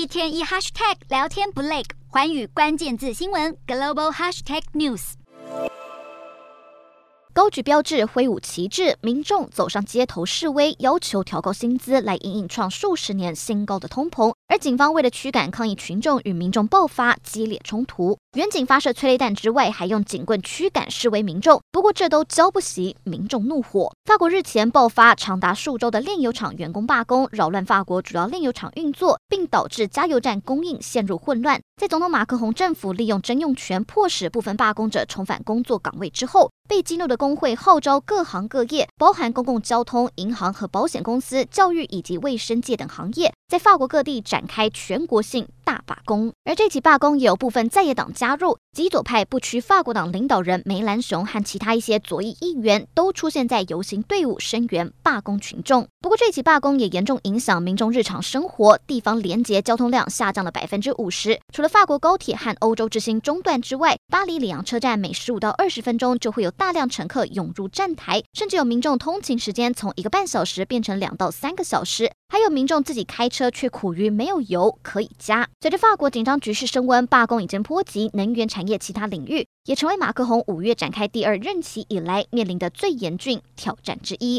一天一 hashtag 聊天不累，环宇关键字新闻 global hashtag news。高举标志，挥舞旗帜，民众走上街头示威，要求调高薪资来因应创数十年新高的通膨。而警方为了驱赶抗议群众，与民众爆发激烈冲突。远警发射催泪弹之外，还用警棍驱赶示威民众。不过这都浇不熄民众怒火。法国日前爆发长达数周的炼油厂员工罢工，扰乱法国主要炼油厂运作，并导致加油站供应陷入混乱。在总统马克宏政府利用征用权迫使部分罢工者重返工作岗位之后，被激怒的工会号召各行各业，包含公共交通、银行和保险公司、教育以及卫生界等行业，在法国各地展展开全国性大罢工。而这起罢工也有部分在野党加入，极左派不屈法国党领导人梅兰雄和其他一些左翼议员都出现在游行队伍，声援罢工群众。不过，这起罢工也严重影响民众日常生活，地方连结交通量下降了百分之五十。除了法国高铁和欧洲之星中断之外，巴黎里昂车站每十五到二十分钟就会有大量乘客涌入站台，甚至有民众通勤时间从一个半小时变成两到三个小时。还有民众自己开车却苦于没有油可以加。随着法国紧张局势升温，罢工已经波及能源产业其他领域，也成为马克宏五月展开第二任期以来面临的最严峻挑战之一。